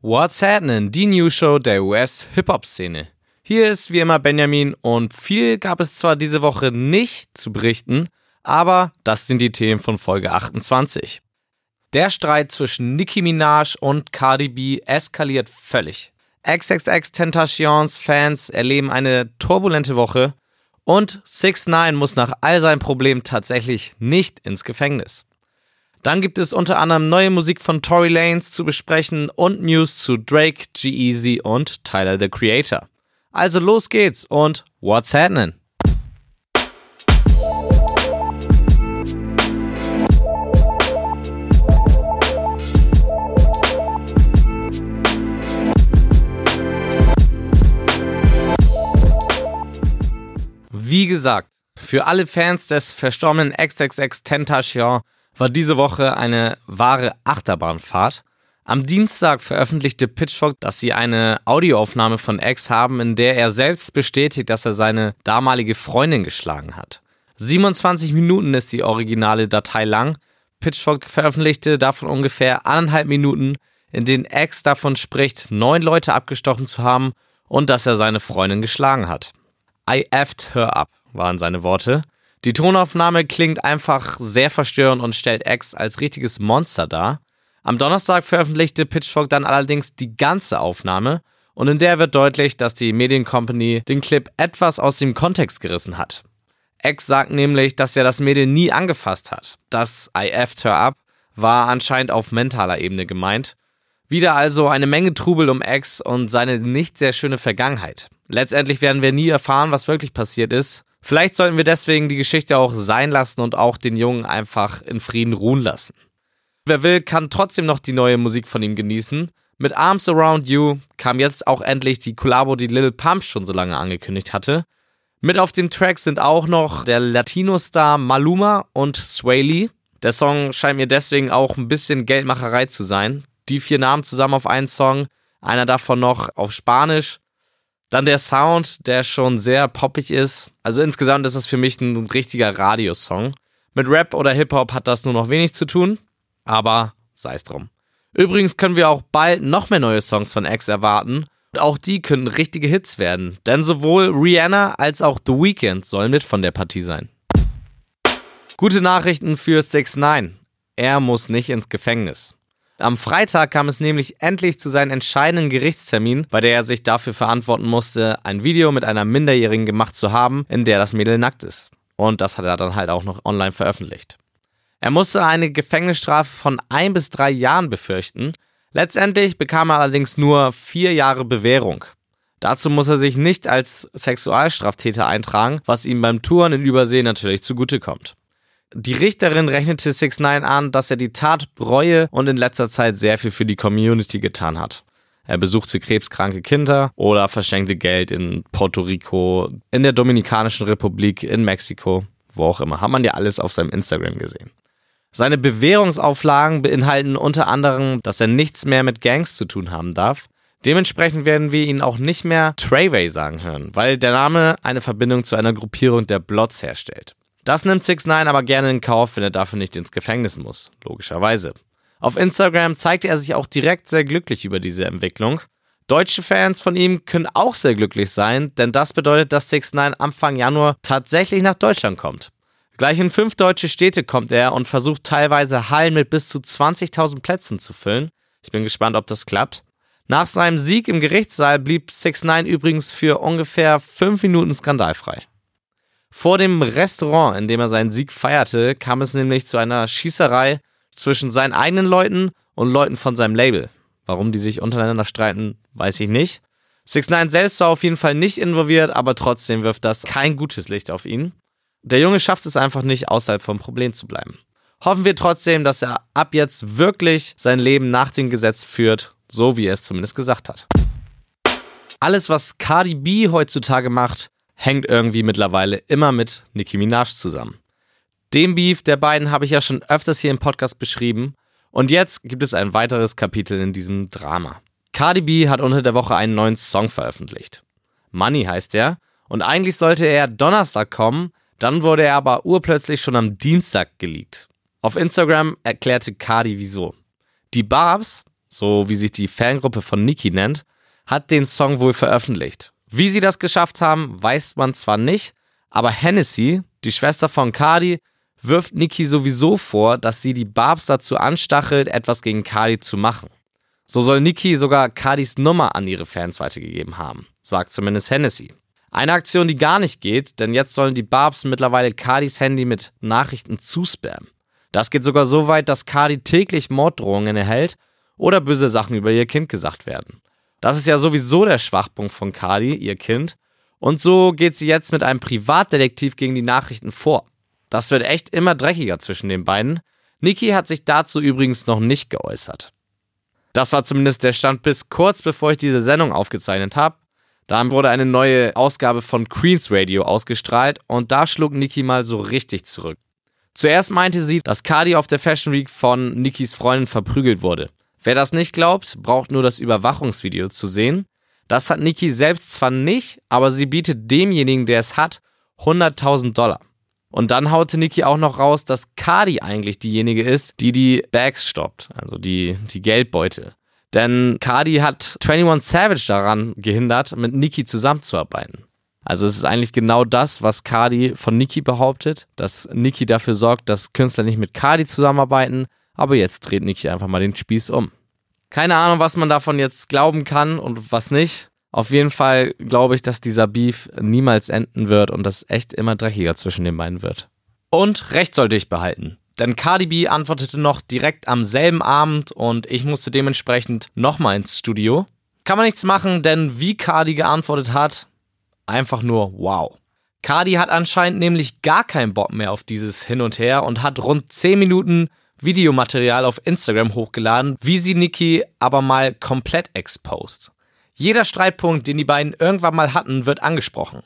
What's Happening, die News Show der US-Hip-Hop-Szene. Hier ist wie immer Benjamin und viel gab es zwar diese Woche nicht zu berichten, aber das sind die Themen von Folge 28. Der Streit zwischen Nicki Minaj und Cardi B eskaliert völlig. XXX Tentations Fans erleben eine turbulente Woche und 6 9 muss nach all seinen Problemen tatsächlich nicht ins Gefängnis. Dann gibt es unter anderem neue Musik von Tory Lanez zu besprechen und News zu Drake, G-Eazy und Tyler the Creator. Also los geht's und what's happening? Wie gesagt, für alle Fans des verstorbenen XXX Tentacion war diese Woche eine wahre Achterbahnfahrt. Am Dienstag veröffentlichte Pitchfork, dass sie eine Audioaufnahme von X haben, in der er selbst bestätigt, dass er seine damalige Freundin geschlagen hat. 27 Minuten ist die originale Datei lang. Pitchfork veröffentlichte davon ungefähr anderthalb Minuten, in denen X davon spricht, neun Leute abgestochen zu haben und dass er seine Freundin geschlagen hat. I effed her up, waren seine Worte. Die Tonaufnahme klingt einfach sehr verstörend und stellt X als richtiges Monster dar. Am Donnerstag veröffentlichte Pitchfork dann allerdings die ganze Aufnahme und in der wird deutlich, dass die Mediencompany den Clip etwas aus dem Kontext gerissen hat. X sagt nämlich, dass er das Mädel nie angefasst hat. Das I effed her up war anscheinend auf mentaler Ebene gemeint. Wieder also eine Menge Trubel um X und seine nicht sehr schöne Vergangenheit. Letztendlich werden wir nie erfahren, was wirklich passiert ist. Vielleicht sollten wir deswegen die Geschichte auch sein lassen und auch den Jungen einfach in Frieden ruhen lassen. Wer will, kann trotzdem noch die neue Musik von ihm genießen. Mit Arms Around You kam jetzt auch endlich die Collabo, die Lil Pump schon so lange angekündigt hatte. Mit auf dem Track sind auch noch der Latino-Star Maluma und Sway Lee. Der Song scheint mir deswegen auch ein bisschen Geldmacherei zu sein. Die vier Namen zusammen auf einen Song, einer davon noch auf Spanisch. Dann der Sound, der schon sehr poppig ist. Also insgesamt ist das für mich ein richtiger Radiosong. Mit Rap oder Hip-Hop hat das nur noch wenig zu tun, aber sei es drum. Übrigens können wir auch bald noch mehr neue Songs von X erwarten. Und auch die können richtige Hits werden, denn sowohl Rihanna als auch The Weeknd sollen mit von der Partie sein. Gute Nachrichten für 6 9 Er muss nicht ins Gefängnis. Am Freitag kam es nämlich endlich zu seinem entscheidenden Gerichtstermin, bei der er sich dafür verantworten musste, ein Video mit einer Minderjährigen gemacht zu haben, in der das Mädel nackt ist. Und das hat er dann halt auch noch online veröffentlicht. Er musste eine Gefängnisstrafe von ein bis drei Jahren befürchten. Letztendlich bekam er allerdings nur vier Jahre Bewährung. Dazu muss er sich nicht als Sexualstraftäter eintragen, was ihm beim Touren in Übersee natürlich zugutekommt. Die Richterin rechnete 6 9 an, dass er die Tat bereue und in letzter Zeit sehr viel für die Community getan hat. Er besuchte krebskranke Kinder oder verschenkte Geld in Puerto Rico, in der Dominikanischen Republik, in Mexiko, wo auch immer. Hat man ja alles auf seinem Instagram gesehen. Seine Bewährungsauflagen beinhalten unter anderem, dass er nichts mehr mit Gangs zu tun haben darf. Dementsprechend werden wir ihn auch nicht mehr Treyway sagen hören, weil der Name eine Verbindung zu einer Gruppierung der Blots herstellt. Das nimmt 6 9 aber gerne in Kauf, wenn er dafür nicht ins Gefängnis muss, logischerweise. Auf Instagram zeigte er sich auch direkt sehr glücklich über diese Entwicklung. Deutsche Fans von ihm können auch sehr glücklich sein, denn das bedeutet, dass 6 9 Anfang Januar tatsächlich nach Deutschland kommt. Gleich in fünf deutsche Städte kommt er und versucht teilweise Hallen mit bis zu 20.000 Plätzen zu füllen. Ich bin gespannt, ob das klappt. Nach seinem Sieg im Gerichtssaal blieb 6 9 übrigens für ungefähr fünf Minuten skandalfrei. Vor dem Restaurant, in dem er seinen Sieg feierte, kam es nämlich zu einer Schießerei zwischen seinen eigenen Leuten und Leuten von seinem Label. Warum die sich untereinander streiten, weiß ich nicht. 6 9 selbst war auf jeden Fall nicht involviert, aber trotzdem wirft das kein gutes Licht auf ihn. Der Junge schafft es einfach nicht, außerhalb vom Problem zu bleiben. Hoffen wir trotzdem, dass er ab jetzt wirklich sein Leben nach dem Gesetz führt, so wie er es zumindest gesagt hat. Alles, was Cardi B heutzutage macht, hängt irgendwie mittlerweile immer mit Nicki Minaj zusammen. Den Beef der beiden habe ich ja schon öfters hier im Podcast beschrieben und jetzt gibt es ein weiteres Kapitel in diesem Drama. Cardi B hat unter der Woche einen neuen Song veröffentlicht. Money heißt er und eigentlich sollte er Donnerstag kommen, dann wurde er aber urplötzlich schon am Dienstag geleakt. Auf Instagram erklärte Cardi wieso. Die Barbs, so wie sich die Fangruppe von Nicki nennt, hat den Song wohl veröffentlicht. Wie sie das geschafft haben, weiß man zwar nicht, aber Hennessy, die Schwester von Cardi, wirft Nicki sowieso vor, dass sie die Barbs dazu anstachelt, etwas gegen Cardi zu machen. So soll Nicki sogar Cardis Nummer an ihre Fans weitergegeben haben, sagt zumindest Hennessy. Eine Aktion, die gar nicht geht, denn jetzt sollen die Barbs mittlerweile Cardis Handy mit Nachrichten zuspammen. Das geht sogar so weit, dass Cardi täglich Morddrohungen erhält oder böse Sachen über ihr Kind gesagt werden. Das ist ja sowieso der Schwachpunkt von Cardi, ihr Kind. Und so geht sie jetzt mit einem Privatdetektiv gegen die Nachrichten vor. Das wird echt immer dreckiger zwischen den beiden. Niki hat sich dazu übrigens noch nicht geäußert. Das war zumindest der Stand bis kurz bevor ich diese Sendung aufgezeichnet habe. Da wurde eine neue Ausgabe von Queens Radio ausgestrahlt und da schlug Niki mal so richtig zurück. Zuerst meinte sie, dass Cardi auf der Fashion Week von Nikis Freundin verprügelt wurde. Wer das nicht glaubt, braucht nur das Überwachungsvideo zu sehen. Das hat Niki selbst zwar nicht, aber sie bietet demjenigen, der es hat, 100.000 Dollar. Und dann haute Niki auch noch raus, dass Cardi eigentlich diejenige ist, die die Bags stoppt, also die, die Geldbeutel. Denn Cardi hat 21 Savage daran gehindert, mit Niki zusammenzuarbeiten. Also es ist eigentlich genau das, was Cardi von Niki behauptet, dass Niki dafür sorgt, dass Künstler nicht mit Cardi zusammenarbeiten, aber jetzt dreht Niki einfach mal den Spieß um. Keine Ahnung, was man davon jetzt glauben kann und was nicht. Auf jeden Fall glaube ich, dass dieser Beef niemals enden wird und das echt immer dreckiger zwischen den beiden wird. Und recht sollte ich behalten. Denn Cardi B antwortete noch direkt am selben Abend und ich musste dementsprechend nochmal ins Studio. Kann man nichts machen, denn wie Cardi geantwortet hat, einfach nur wow. Cardi hat anscheinend nämlich gar keinen Bock mehr auf dieses Hin und Her und hat rund 10 Minuten Videomaterial auf Instagram hochgeladen, wie sie Nicki aber mal komplett exposed. Jeder Streitpunkt, den die beiden irgendwann mal hatten, wird angesprochen.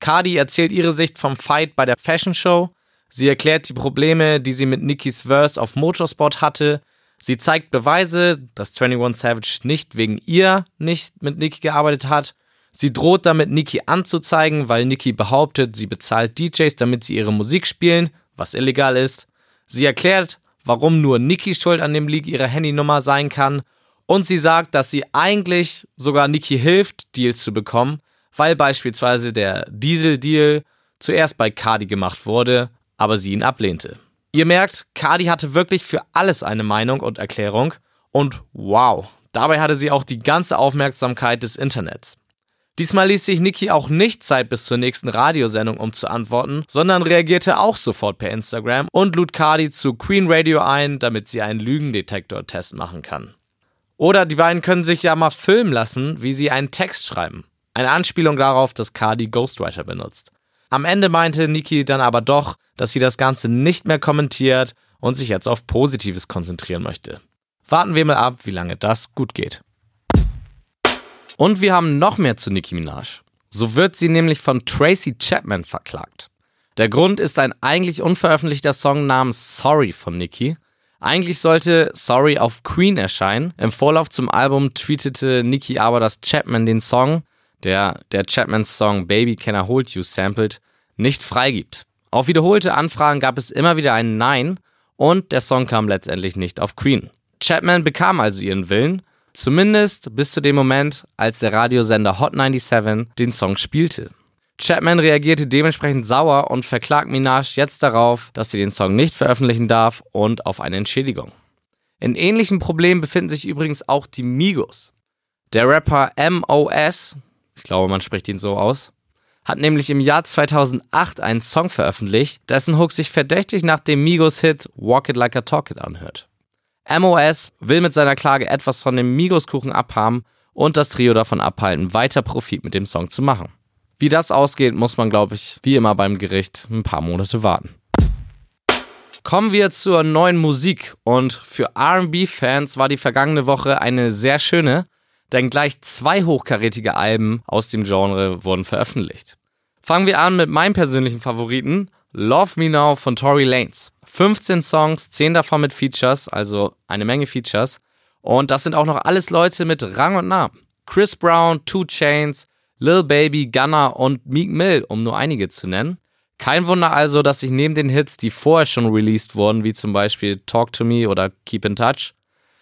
Cardi erzählt ihre Sicht vom Fight bei der Fashion Show. Sie erklärt die Probleme, die sie mit Nickys Verse auf Motorsport hatte. Sie zeigt Beweise, dass 21 Savage nicht wegen ihr nicht mit Nicki gearbeitet hat. Sie droht damit, Nicki anzuzeigen, weil Nicki behauptet, sie bezahlt DJs, damit sie ihre Musik spielen, was illegal ist. Sie erklärt, warum nur Nicki schuld an dem Leak ihrer Handynummer sein kann und sie sagt, dass sie eigentlich sogar Niki hilft, Deals zu bekommen, weil beispielsweise der Diesel-Deal zuerst bei Cardi gemacht wurde, aber sie ihn ablehnte. Ihr merkt, Cardi hatte wirklich für alles eine Meinung und Erklärung und wow, dabei hatte sie auch die ganze Aufmerksamkeit des Internets. Diesmal ließ sich Niki auch nicht Zeit bis zur nächsten Radiosendung, um zu antworten, sondern reagierte auch sofort per Instagram und lud Cardi zu Queen Radio ein, damit sie einen Lügendetektor-Test machen kann. Oder die beiden können sich ja mal filmen lassen, wie sie einen Text schreiben. Eine Anspielung darauf, dass Cardi Ghostwriter benutzt. Am Ende meinte Niki dann aber doch, dass sie das Ganze nicht mehr kommentiert und sich jetzt auf Positives konzentrieren möchte. Warten wir mal ab, wie lange das gut geht. Und wir haben noch mehr zu Nicki Minaj. So wird sie nämlich von Tracy Chapman verklagt. Der Grund ist ein eigentlich unveröffentlichter Song namens Sorry von Nicki, eigentlich sollte Sorry auf Queen erscheinen. Im Vorlauf zum Album tweetete Nicki aber, dass Chapman den Song, der der Chapmans Song Baby Can I Hold You sampled, nicht freigibt. Auf wiederholte Anfragen gab es immer wieder ein Nein und der Song kam letztendlich nicht auf Queen. Chapman bekam also ihren Willen, zumindest bis zu dem Moment, als der Radiosender Hot 97 den Song spielte. Chapman reagierte dementsprechend sauer und verklagt Minaj jetzt darauf, dass sie den Song nicht veröffentlichen darf und auf eine Entschädigung. In ähnlichen Problemen befinden sich übrigens auch die Migos. Der Rapper MOS, ich glaube man spricht ihn so aus, hat nämlich im Jahr 2008 einen Song veröffentlicht, dessen Hook sich verdächtig nach dem Migos-Hit Walk It Like a Talk It anhört. MOS will mit seiner Klage etwas von dem Migos-Kuchen abhaben und das Trio davon abhalten, weiter Profit mit dem Song zu machen. Wie das ausgeht, muss man, glaube ich, wie immer beim Gericht ein paar Monate warten. Kommen wir zur neuen Musik. Und für RB-Fans war die vergangene Woche eine sehr schöne, denn gleich zwei hochkarätige Alben aus dem Genre wurden veröffentlicht. Fangen wir an mit meinem persönlichen Favoriten, Love Me Now von Tory Lanez. 15 Songs, 10 davon mit Features, also eine Menge Features. Und das sind auch noch alles Leute mit Rang und Namen. Chris Brown, Two Chains, Lil Baby, Gunner und Meek Mill, um nur einige zu nennen. Kein Wunder also, dass sich neben den Hits, die vorher schon released wurden, wie zum Beispiel Talk to Me oder Keep in Touch,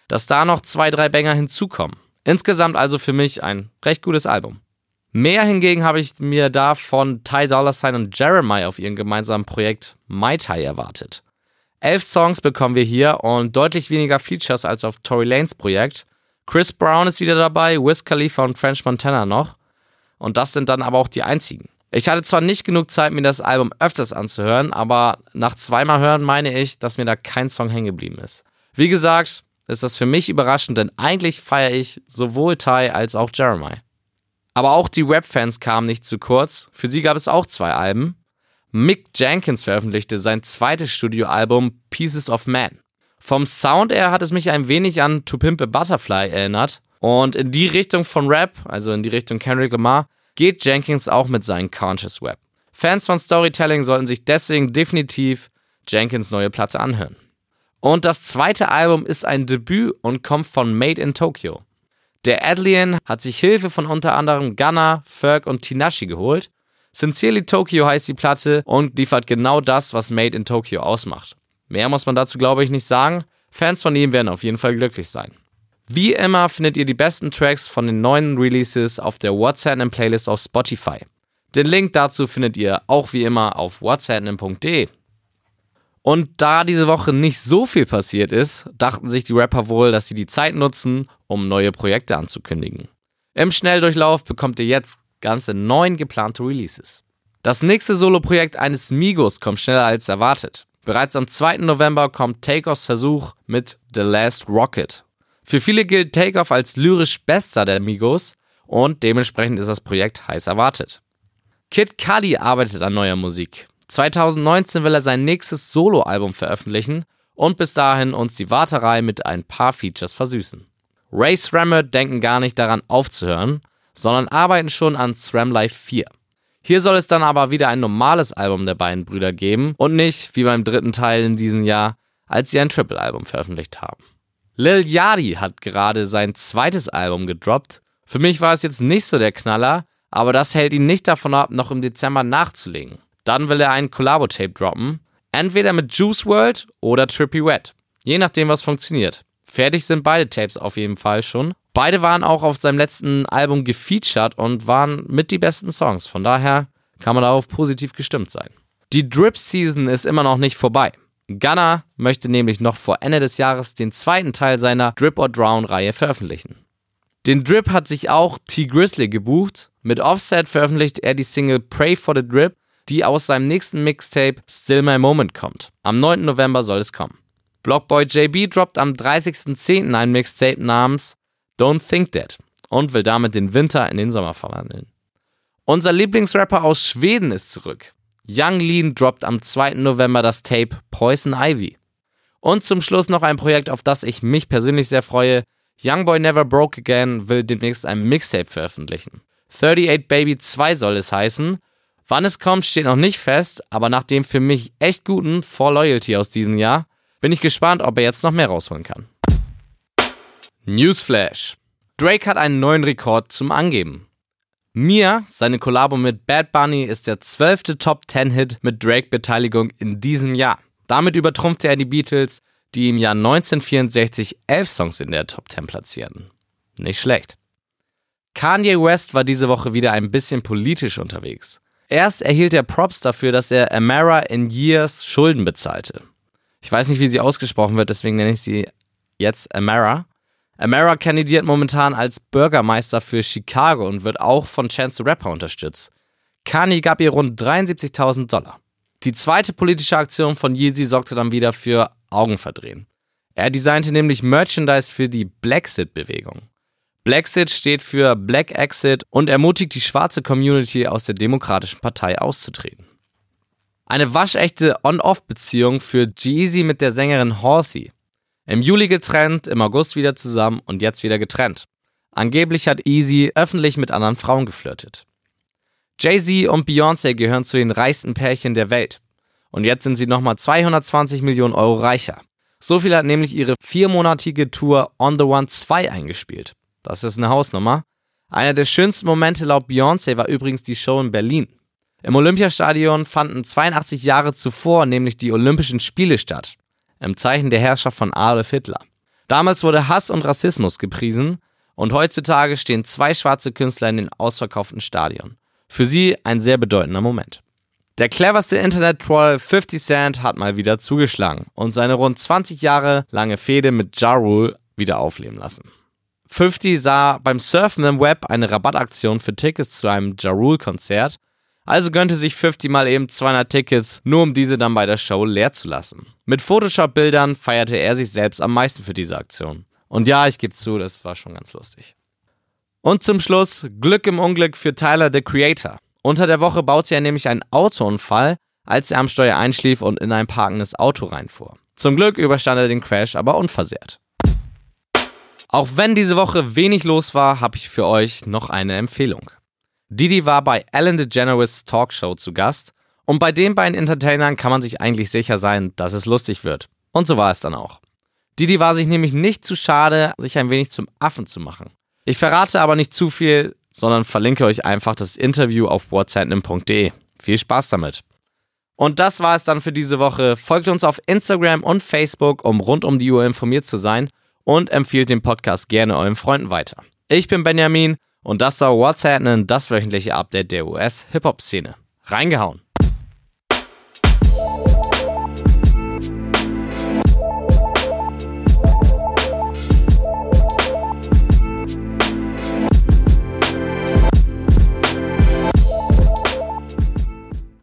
dass da noch zwei, drei Banger hinzukommen. Insgesamt also für mich ein recht gutes Album. Mehr hingegen habe ich mir da von Ty Dolla Sign und Jeremiah auf ihrem gemeinsamen Projekt My Ty erwartet. Elf Songs bekommen wir hier und deutlich weniger Features als auf Tory Lanes Projekt. Chris Brown ist wieder dabei, Wiz Khalifa und French Montana noch. Und das sind dann aber auch die einzigen. Ich hatte zwar nicht genug Zeit, mir das Album öfters anzuhören, aber nach zweimal hören meine ich, dass mir da kein Song hängen geblieben ist. Wie gesagt, ist das für mich überraschend, denn eigentlich feiere ich sowohl Ty als auch Jeremiah. Aber auch die Rap-Fans kamen nicht zu kurz. Für sie gab es auch zwei Alben. Mick Jenkins veröffentlichte sein zweites Studioalbum Pieces of Man. Vom Sound her hat es mich ein wenig an To Pimp a Butterfly erinnert. Und in die Richtung von Rap, also in die Richtung Kendrick Lamar, geht Jenkins auch mit seinen Conscious Web. Fans von Storytelling sollten sich deswegen definitiv Jenkins neue Platte anhören. Und das zweite Album ist ein Debüt und kommt von Made in Tokyo. Der Adlian hat sich Hilfe von unter anderem Gunna, Ferg und Tinashi geholt. Sincerely Tokyo heißt die Platte und liefert genau das, was Made in Tokyo ausmacht. Mehr muss man dazu, glaube ich, nicht sagen. Fans von ihm werden auf jeden Fall glücklich sein. Wie immer findet ihr die besten Tracks von den neuen Releases auf der WhatsApp Playlist auf Spotify. Den Link dazu findet ihr auch wie immer auf whatsapp.de. Und da diese Woche nicht so viel passiert ist, dachten sich die Rapper wohl, dass sie die Zeit nutzen, um neue Projekte anzukündigen. Im Schnelldurchlauf bekommt ihr jetzt ganze neun geplante Releases. Das nächste Soloprojekt eines Migos kommt schneller als erwartet. Bereits am 2. November kommt Takeoffs Versuch mit The Last Rocket für viele gilt Takeoff als lyrisch bester der Migos und dementsprechend ist das Projekt heiß erwartet. Kid Cudi arbeitet an neuer Musik. 2019 will er sein nächstes Soloalbum veröffentlichen und bis dahin uns die Warterei mit ein paar Features versüßen. Ray Srammer denken gar nicht daran aufzuhören, sondern arbeiten schon an SRAM Life 4. Hier soll es dann aber wieder ein normales Album der beiden Brüder geben und nicht, wie beim dritten Teil in diesem Jahr, als sie ein Triple-Album veröffentlicht haben. Lil Yachty hat gerade sein zweites Album gedroppt. Für mich war es jetzt nicht so der Knaller, aber das hält ihn nicht davon ab, noch im Dezember nachzulegen. Dann will er ein Collabo-Tape droppen. Entweder mit Juice World oder Trippy Wet. Je nachdem, was funktioniert. Fertig sind beide Tapes auf jeden Fall schon. Beide waren auch auf seinem letzten Album gefeatured und waren mit die besten Songs. Von daher kann man darauf positiv gestimmt sein. Die Drip Season ist immer noch nicht vorbei. Gunner möchte nämlich noch vor Ende des Jahres den zweiten Teil seiner Drip or Drown Reihe veröffentlichen. Den Drip hat sich auch T. Grizzly gebucht. Mit Offset veröffentlicht er die Single Pray for the Drip, die aus seinem nächsten Mixtape Still My Moment kommt. Am 9. November soll es kommen. Blockboy JB droppt am 30.10. ein Mixtape namens Don't Think That und will damit den Winter in den Sommer verwandeln. Unser Lieblingsrapper aus Schweden ist zurück. Young Lean droppt am 2. November das Tape Poison Ivy. Und zum Schluss noch ein Projekt, auf das ich mich persönlich sehr freue. Youngboy Never Broke Again will demnächst ein Mixtape veröffentlichen. 38 Baby 2 soll es heißen. Wann es kommt, steht noch nicht fest, aber nach dem für mich echt guten For Loyalty aus diesem Jahr bin ich gespannt, ob er jetzt noch mehr rausholen kann. Newsflash. Drake hat einen neuen Rekord zum Angeben. Mia, seine Kollabo mit Bad Bunny, ist der zwölfte Top-10-Hit mit Drake-Beteiligung in diesem Jahr. Damit übertrumpfte er die Beatles, die im Jahr 1964 elf Songs in der Top 10 platzierten. Nicht schlecht. Kanye West war diese Woche wieder ein bisschen politisch unterwegs. Erst erhielt er Props dafür, dass er Amara in Years Schulden bezahlte. Ich weiß nicht, wie sie ausgesprochen wird, deswegen nenne ich sie jetzt Amara. Amara kandidiert momentan als Bürgermeister für Chicago und wird auch von Chance the Rapper unterstützt. Kanye gab ihr rund 73.000 Dollar. Die zweite politische Aktion von Yeezy sorgte dann wieder für Augenverdrehen. Er designte nämlich Merchandise für die Blacksit-Bewegung. Blacksit steht für Black Exit und ermutigt die schwarze Community aus der Demokratischen Partei auszutreten. Eine waschechte On-Off-Beziehung führt Jeezy mit der Sängerin Halsey. Im Juli getrennt, im August wieder zusammen und jetzt wieder getrennt. Angeblich hat Easy öffentlich mit anderen Frauen geflirtet. Jay-Z und Beyoncé gehören zu den reichsten Pärchen der Welt. Und jetzt sind sie nochmal 220 Millionen Euro reicher. So viel hat nämlich ihre viermonatige Tour On the One 2 eingespielt. Das ist eine Hausnummer. Einer der schönsten Momente laut Beyoncé war übrigens die Show in Berlin. Im Olympiastadion fanden 82 Jahre zuvor nämlich die Olympischen Spiele statt im Zeichen der Herrschaft von Adolf Hitler. Damals wurde Hass und Rassismus gepriesen und heutzutage stehen zwei schwarze Künstler in den ausverkauften Stadion. Für sie ein sehr bedeutender Moment. Der cleverste Internet-Troll 50 Cent hat mal wieder zugeschlagen und seine rund 20 Jahre lange Fehde mit Ja Rule wieder aufleben lassen. 50 sah beim Surfen im Web eine Rabattaktion für Tickets zu einem Ja Rule-Konzert, also gönnte sich 50 mal eben 200 Tickets, nur um diese dann bei der Show leer zu lassen. Mit Photoshop-Bildern feierte er sich selbst am meisten für diese Aktion. Und ja, ich gebe zu, das war schon ganz lustig. Und zum Schluss Glück im Unglück für Tyler, the Creator. Unter der Woche baute er nämlich einen Autounfall, als er am Steuer einschlief und in ein parkendes Auto reinfuhr. Zum Glück überstand er den Crash aber unversehrt. Auch wenn diese Woche wenig los war, habe ich für euch noch eine Empfehlung. Didi war bei Ellen DeGeneres Talkshow zu Gast und bei den beiden Entertainern kann man sich eigentlich sicher sein, dass es lustig wird. Und so war es dann auch. Didi war sich nämlich nicht zu schade, sich ein wenig zum Affen zu machen. Ich verrate aber nicht zu viel, sondern verlinke euch einfach das Interview auf whatsapnim.de. Viel Spaß damit. Und das war es dann für diese Woche. Folgt uns auf Instagram und Facebook, um rund um die Uhr informiert zu sein und empfiehlt den Podcast gerne euren Freunden weiter. Ich bin Benjamin und das war What's Happening, das wöchentliche Update der US-Hip-Hop-Szene. Reingehauen!